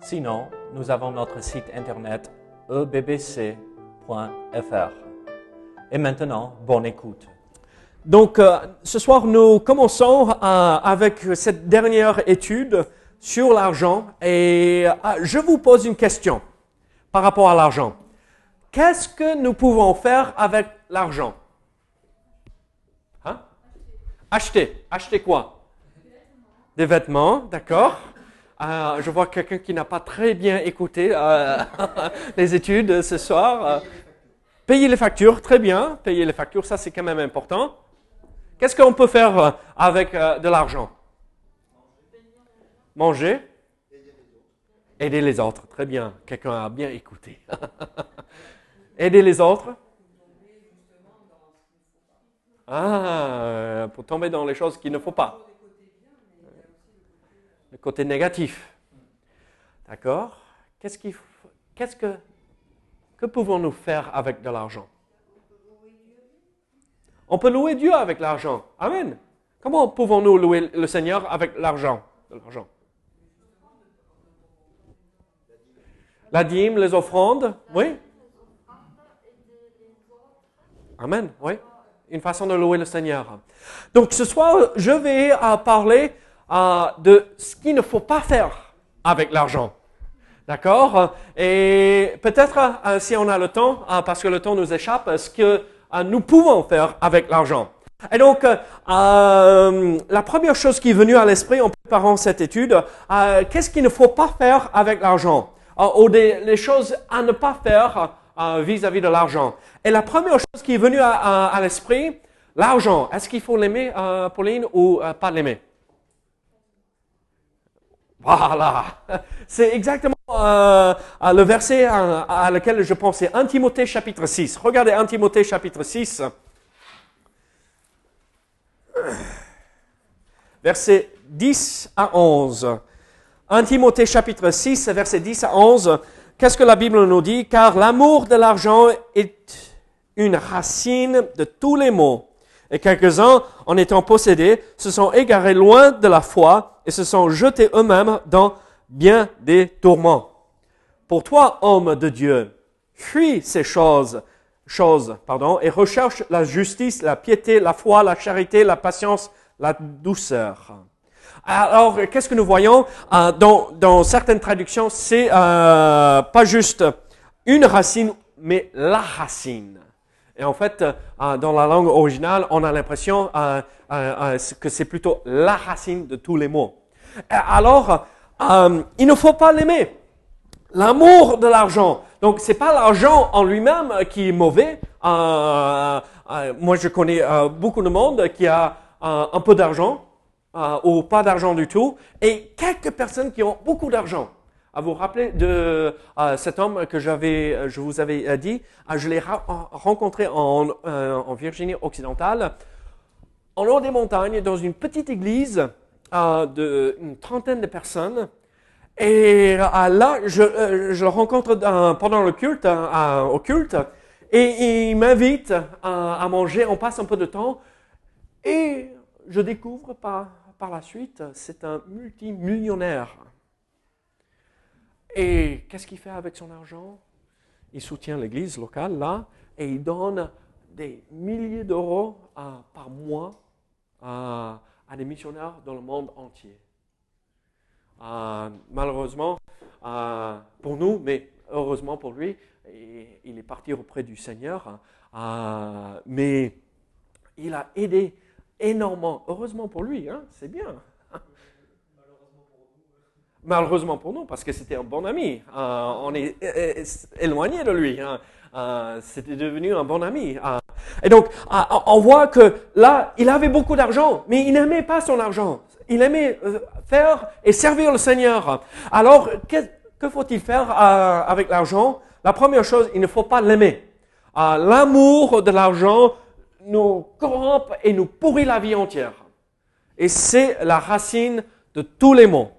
Sinon, nous avons notre site internet ebbc.fr. Et maintenant, bonne écoute. Donc, euh, ce soir, nous commençons euh, avec cette dernière étude sur l'argent et euh, je vous pose une question par rapport à l'argent. Qu'est-ce que nous pouvons faire avec l'argent? Hein? Acheter. Acheter quoi? Des vêtements, d'accord. Euh, je vois quelqu'un qui n'a pas très bien écouté euh, les études ce soir. Euh, payer les factures, très bien. Payer les factures, ça c'est quand même important. Qu'est-ce qu'on peut faire avec de l'argent? Manger? Aider les autres, très bien. Quelqu'un a bien écouté. Aider les autres? Ah, pour tomber dans les choses qu'il ne faut pas le côté négatif. D'accord? Qu'est-ce qu'il qu'est-ce que que pouvons-nous faire avec de l'argent? On peut louer Dieu avec l'argent. Amen. Comment pouvons-nous louer le Seigneur avec l'argent La dîme, les offrandes, oui? Amen, oui. Une façon de louer le Seigneur. Donc ce soir, je vais euh, parler euh, de ce qu'il ne faut pas faire avec l'argent. D'accord? Et peut-être, euh, si on a le temps, euh, parce que le temps nous échappe, ce que nous pouvons faire avec l'argent. Et donc, la première chose qui est venue à l'esprit en préparant cette étude, qu'est-ce qu'il ne faut pas faire avec l'argent? Ou des, les choses à ne pas faire vis-à-vis de l'argent. Et la première chose qui est venue à l'esprit, l'argent, est-ce qu'il faut l'aimer, Pauline, ou pas l'aimer? Voilà. C'est exactement euh, le verset à, lequel je pensais. 1 Timothée chapitre 6. Regardez 1 Timothée chapitre 6. Verset 10 à 11. 1 Timothée chapitre 6, verset 10 à 11. Qu'est-ce que la Bible nous dit? Car l'amour de l'argent est une racine de tous les maux et quelques-uns, en étant possédés, se sont égarés loin de la foi et se sont jetés eux-mêmes dans bien des tourments. Pour toi, homme de Dieu, fuis ces choses, choses, et recherche la justice, la piété, la foi, la charité, la patience, la douceur. Alors, qu'est-ce que nous voyons? Dans, dans, certaines traductions C'est euh, pas juste une racine, mais la racine. Et en fait, euh, dans la langue originale, on a l'impression euh, euh, que c'est plutôt la racine de tous les mots. Alors, il ne faut pas l'aimer. L'amour de l'argent. Donc, c'est pas l'argent en lui-même qui est mauvais. moi, je connais beaucoup de monde qui a un peu d'argent ou pas d'argent du tout, et quelques personnes qui ont beaucoup d'argent à vous rappeler de cet homme que j'avais, euh, je vous avais euh, dit, ah, je l'ai rencontré en, euh, Virginie occidentale, en haut des montagnes, dans une petite église d'une trentaine de personnes. Et là, je, le rencontre pendant le culte, au culte, et il m'invite à, manger. On passe un peu de temps, et je découvre par, par la suite, c'est un multimillionnaire. Et qu'est-ce qu'il fait avec son argent? Il soutient l'église locale là et il donne des milliers d'euros par mois à, des missionnaires dans le monde entier. Euh, malheureusement, euh, pour nous, mais heureusement pour lui, il est parti auprès du Seigneur. Euh, mais il a aidé énormément, heureusement pour lui, hein, c'est bien. Malheureusement pour nous, parce que c'était un bon ami. Euh, on est euh, euh, éloigné de lui. Hein. c'était devenu un bon ami. et donc, on voit que là, il avait beaucoup d'argent, mais il n'aimait pas son argent. Il aimait faire et servir le Seigneur. Alors, que faut-il faire avec l'argent? La première chose, il ne faut pas l'aimer. L'amour de l'argent nous corrompt et nous pourrit la vie entière. Et c'est la racine de tous les maux.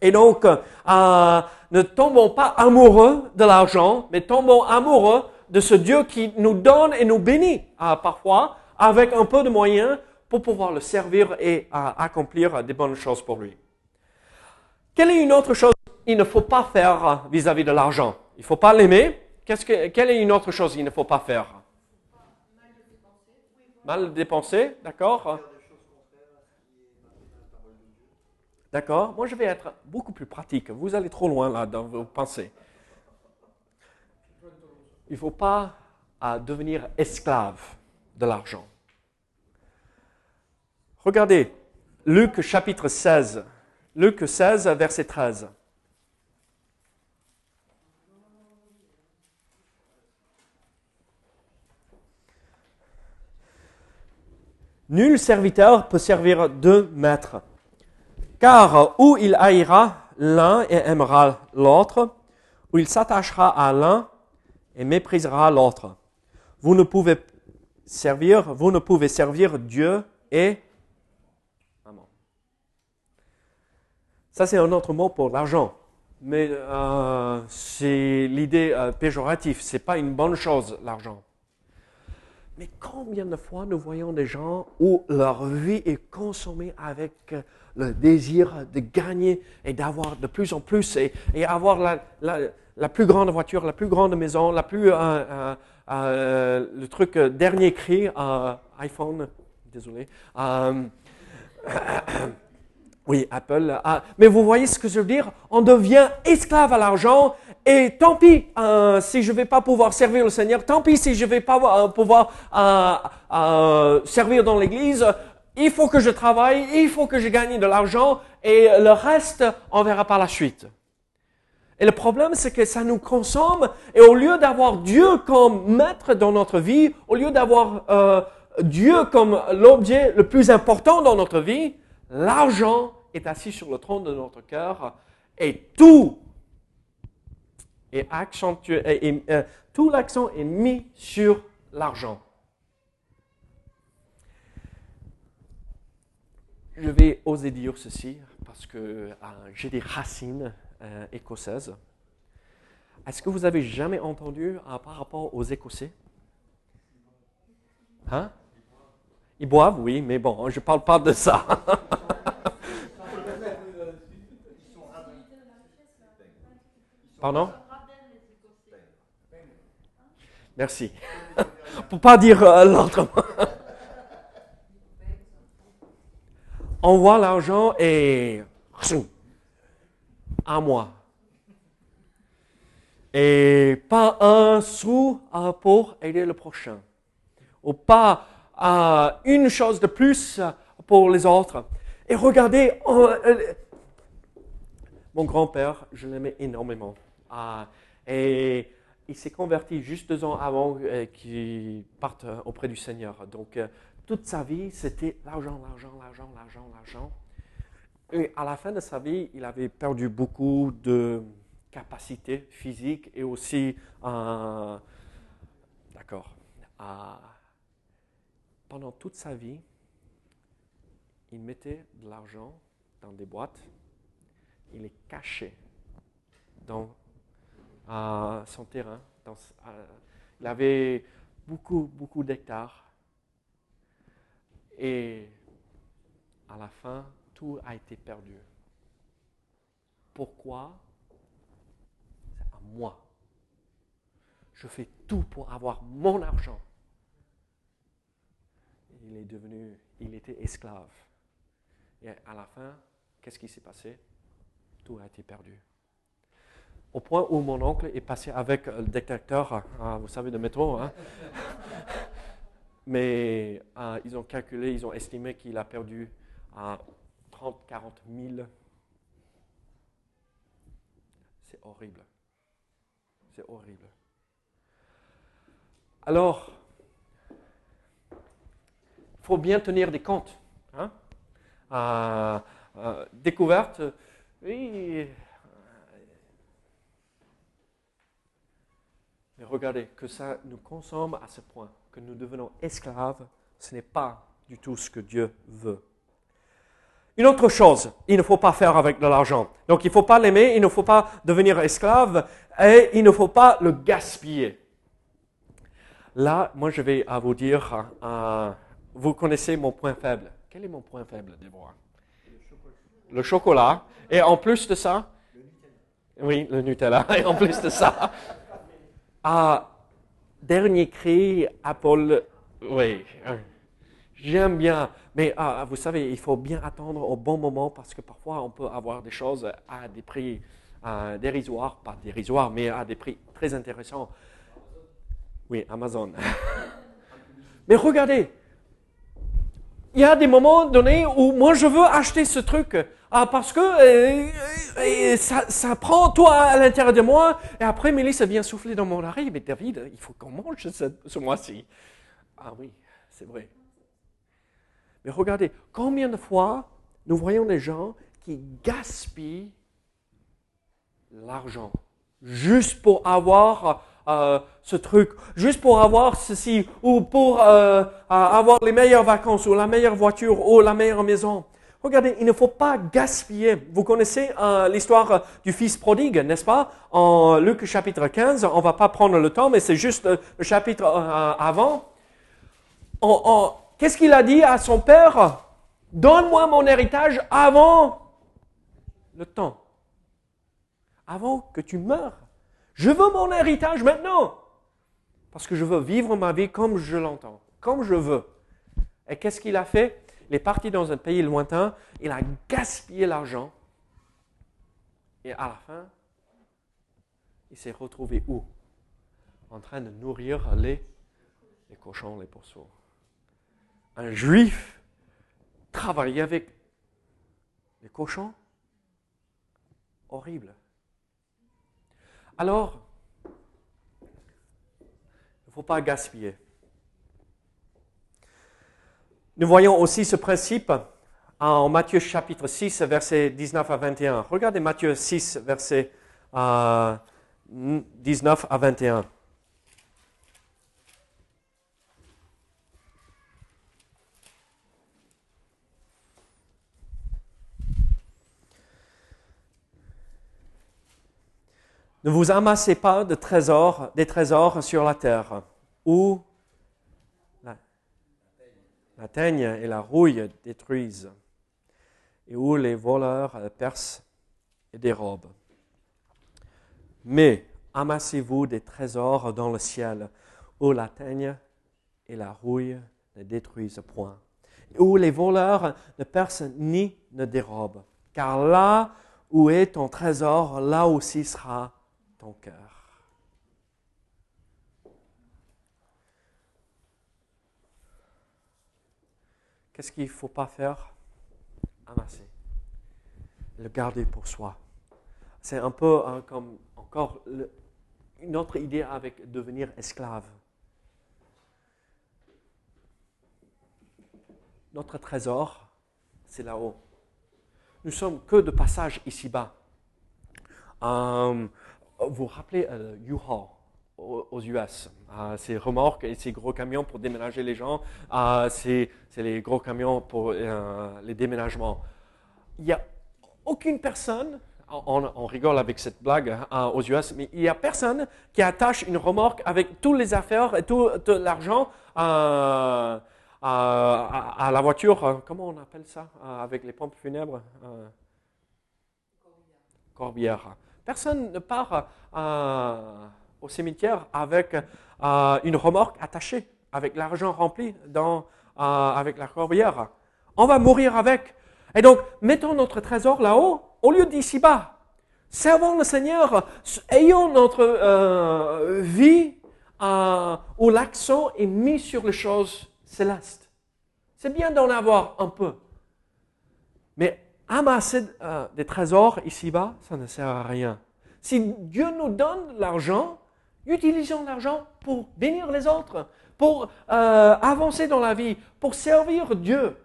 Et donc, euh, ne tombons pas amoureux de l'argent, mais tombons amoureux de ce Dieu qui nous donne et nous bénit euh, parfois avec un peu de moyens pour pouvoir le servir et euh, accomplir des bonnes choses pour lui. Quelle est une autre chose? Qu'il ne faut pas faire vis-à-vis de l'argent. Il ne faut pas l'aimer. Quelle est une autre chose qu'il ne faut pas faire? Mal dépenser, d'accord D'accord? Moi, je vais être beaucoup plus pratique. Vous allez trop loin là dans vos pensées. Il ne faut pas euh, devenir esclave de l'argent. Regardez, Luc chapitre 16. Luc 16, verset 13. Nul serviteur peut servir deux maîtres, car où il haïra l'un et aimera l'autre, ou il s'attachera à l'un et méprisera l'autre. Vous ne pouvez servir, vous ne pouvez servir Dieu et maman. Ça c'est un autre mot pour l'argent, mais euh, c'est l'idée euh, péjorative. C'est pas une bonne chose l'argent. Mais combien de fois nous voyons des gens où leur vie est consommée avec euh, le désir de gagner et d'avoir de plus en plus et, et avoir la, la, la, plus grande voiture, la plus grande maison, la plus, euh, euh, le truc dernier cri, iPhone, désolé. oui, Apple. mais vous voyez ce que je veux dire? On devient esclave à l'argent et tant pis euh, si je ne vais pas pouvoir servir le Seigneur, tant pis si je ne vais pas euh, pouvoir euh, euh, servir dans l'Église. Il faut que je travaille, il faut que je gagne de l'argent et le reste, on verra par la suite. Et le problème, c'est que ça nous consomme et au lieu d'avoir Dieu comme maître dans notre vie, au lieu d'avoir euh, Dieu comme l'objet le plus important dans notre vie, l'argent est assis sur le trône de notre cœur et tout et et, euh, tout l'accent est mis sur l'argent. Je vais oser dire ceci parce que euh, j'ai des racines euh, écossaises. Est-ce que vous avez jamais entendu par rapport aux Écossais? Hein? Ils boivent, oui, mais bon, je ne parle pas de ça. Pardon? Merci. Pour pas dire euh, l'autre. On voit l'argent et à moi. Et pas un sou pour aider le prochain. Ou pas euh, une chose de plus pour les autres. Et regardez, mon grand-père, je l'aimais énormément. et il s'est converti juste deux ans avant euh, qu'il parte euh, auprès du Seigneur. Donc, euh, toute sa vie, c'était l'argent, l'argent, l'argent, l'argent, l'argent. Et à la fin de sa vie, il avait perdu beaucoup de capacités physiques et aussi, d'accord, pendant toute sa vie, il mettait de l'argent dans des boîtes, il les cachait dans à son terrain. Dans, il avait beaucoup, beaucoup d'hectares. Et à la fin, tout a été perdu. Pourquoi? C'est à moi. Je fais tout pour avoir mon argent. Il est devenu, il était esclave. Et à la fin, qu'est-ce qui s'est passé? Tout a été perdu au point où mon oncle est passé avec le détecteur, euh, vous savez, de métro. Hein. Mais euh, ils ont calculé, ils ont estimé qu'il a perdu 30, 40 000. C'est horrible. C'est horrible. Alors, il faut bien tenir des comptes. Hein. Euh, découverte, oui, Mais regardez, que ça nous consomme à ce point, que nous devenons esclaves, ce n'est pas du tout ce que Dieu veut. Une autre chose, il ne faut pas faire avec de l'argent. Donc il ne faut pas l'aimer, il ne faut pas devenir esclave et il ne faut pas le gaspiller. Là, moi je vais à vous dire, euh, vous connaissez mon point faible. Quel est mon point faible, Déborah Le chocolat. Et en plus de ça, oui, le Nutella. Et en plus de ça, ah, dernier cri, Apple, oui, j'aime bien. Mais ah, vous savez, il faut bien attendre au bon moment parce que parfois on peut avoir des choses à des prix dérisoires, pas dérisoires, mais à des prix très intéressants. Oui, Amazon. mais regardez, il y a des moments donnés où moi je veux acheter ce truc ah, parce que euh, euh, ça, ça, prend toi à l'intérieur de moi et après Mélisse vient souffler dans mon oreille. Mais David, il faut qu'on mange ce, mois-ci. Ah oui, c'est vrai. Mais regardez, combien de fois nous voyons des gens qui gaspillent l'argent juste pour avoir euh, ce truc, juste pour avoir ceci, ou pour euh, avoir les meilleures vacances, ou la meilleure voiture, ou la meilleure maison. Regardez, il ne faut pas gaspiller. Vous connaissez euh, l'histoire du fils prodigue, n'est-ce pas? En Luc chapitre 15, on ne va pas prendre le temps, mais c'est juste le chapitre avant. Qu'est-ce qu'il a dit à son père? Donne-moi mon héritage avant le temps, avant que tu meurs. Je veux mon héritage maintenant. Parce que je veux vivre ma vie comme je l'entends, comme je veux. Et qu'est-ce qu'il a fait? Il est parti dans un pays lointain, il a gaspillé l'argent. Et à la fin, il s'est retrouvé où? En train de nourrir les, cochons, les pourceaux. Un juif travaillait avec les cochons? Horrible. Alors, il ne faut pas gaspiller. Nous voyons aussi ce principe en Matthieu chapitre 6, versets 19 à 21. Regardez Matthieu 6, versets 19 à 21. Ne vous amassez pas de trésors, des trésors sur la terre, où la, teigne et la rouille détruisent, et où les voleurs percent et dérobent. Mais amassez-vous des trésors dans le ciel, où la teigne et la rouille ne détruisent point, et où les voleurs ne percent ni ne dérobent. Car là où est ton trésor, là aussi sera ton cœur. Qu'est-ce qu'il ne faut pas faire? Amasser. Le garder pour soi. C'est un peu hein, comme encore une autre idée avec devenir esclave. Notre trésor, c'est là-haut. Nous sommes que de passage ici-bas. Euh, vous vous rappelez euh, U-Haul aux US. Euh, ces remorques et ces gros camions pour déménager les gens, euh, c'est les gros camions pour les déménagements. Il n'y a aucune personne, on, rigole avec cette blague hein, aux US, mais il n'y a personne qui attache une remorque avec toutes les affaires et tout, l'argent à, la voiture, comment on appelle ça, avec les pompes funèbres Corbière. Personne ne part euh, au cimetière avec euh, une remorque attachée, avec l'argent rempli dans, euh, avec la corbière. On va mourir avec. Et donc, mettons notre trésor là-haut au lieu d'ici-bas. Servons le Seigneur, ayons notre vie où l'accent est mis sur les choses célestes. C'est bien d'en avoir un peu. Mais amasser euh, des trésors ici-bas, ça ne sert à rien. Si Dieu nous donne l'argent, utilisons l'argent pour bénir les autres, pour euh, avancer dans la vie, pour servir Dieu.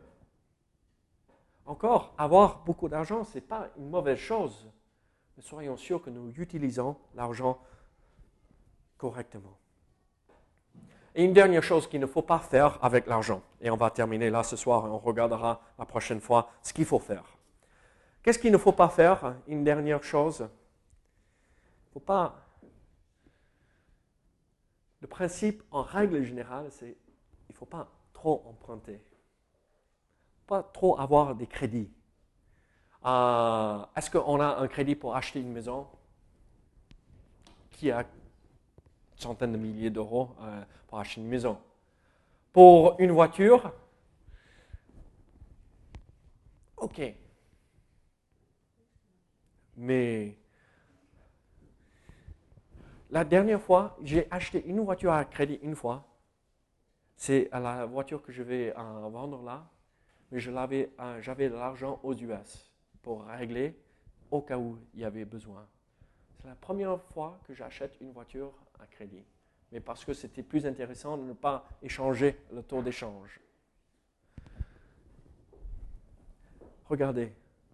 Encore, avoir beaucoup d'argent, ce n'est pas une mauvaise chose. Mais soyons sûrs que nous utilisons l'argent correctement. Et une dernière chose qu'il ne faut pas faire avec l'argent, et on va terminer là ce soir et on regardera la prochaine fois ce qu'il faut faire. Qu'est-ce qu'il ne faut pas faire? Une dernière chose. Il ne faut pas. Le principe, en règle générale, c'est il ne faut pas trop emprunter. Pas trop avoir des crédits. Euh, est-ce qu'on a un crédit pour acheter une maison Qui a centaines de milliers d'euros euh, pour acheter une maison? Pour une voiture? Ok. Mais la dernière fois, j'ai acheté une voiture à crédit une fois. C'est la voiture que je vais en vendre là, mais euh, j'avais de l'argent aux US pour régler au cas où il y avait besoin. C'est la première fois que j'achète une voiture à crédit, mais parce que c'était plus intéressant de ne pas échanger le taux d'échange. Regardez,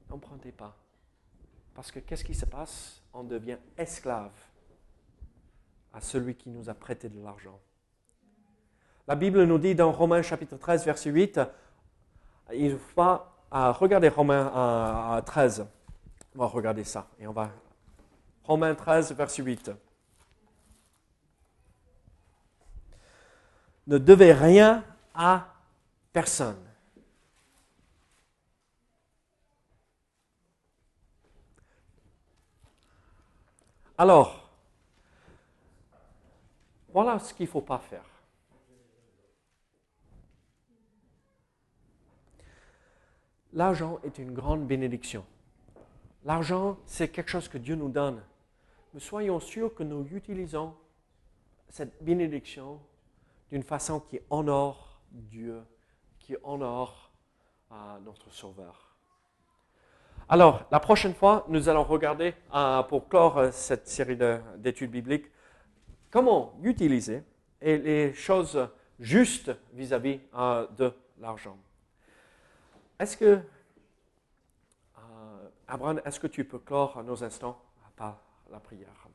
n'empruntez pas. Parce que qu'est-ce qui se passe? On devient esclave à celui qui nous a prêté de l'argent. La Bible nous dit dans Romains chapitre 13, verset 8, il faut pas regarder Romains 13. On va regarder ça et on va. Romains 13, verset 8. Ne devez rien à personne. Alors, voilà ce qu'il ne faut pas faire. L'argent est une grande bénédiction. L'argent, c'est quelque chose que Dieu nous donne. Mais soyons sûrs que nous utilisons cette bénédiction d'une façon qui honore Dieu, qui honore euh, notre Sauveur. Alors, la prochaine fois, nous allons regarder, euh, pour clore euh, cette série d'études bibliques, comment utiliser les choses justes vis-à-vis de l'argent? Est-ce que, euh, Abraham, est-ce que tu peux clore nos instants par la prière?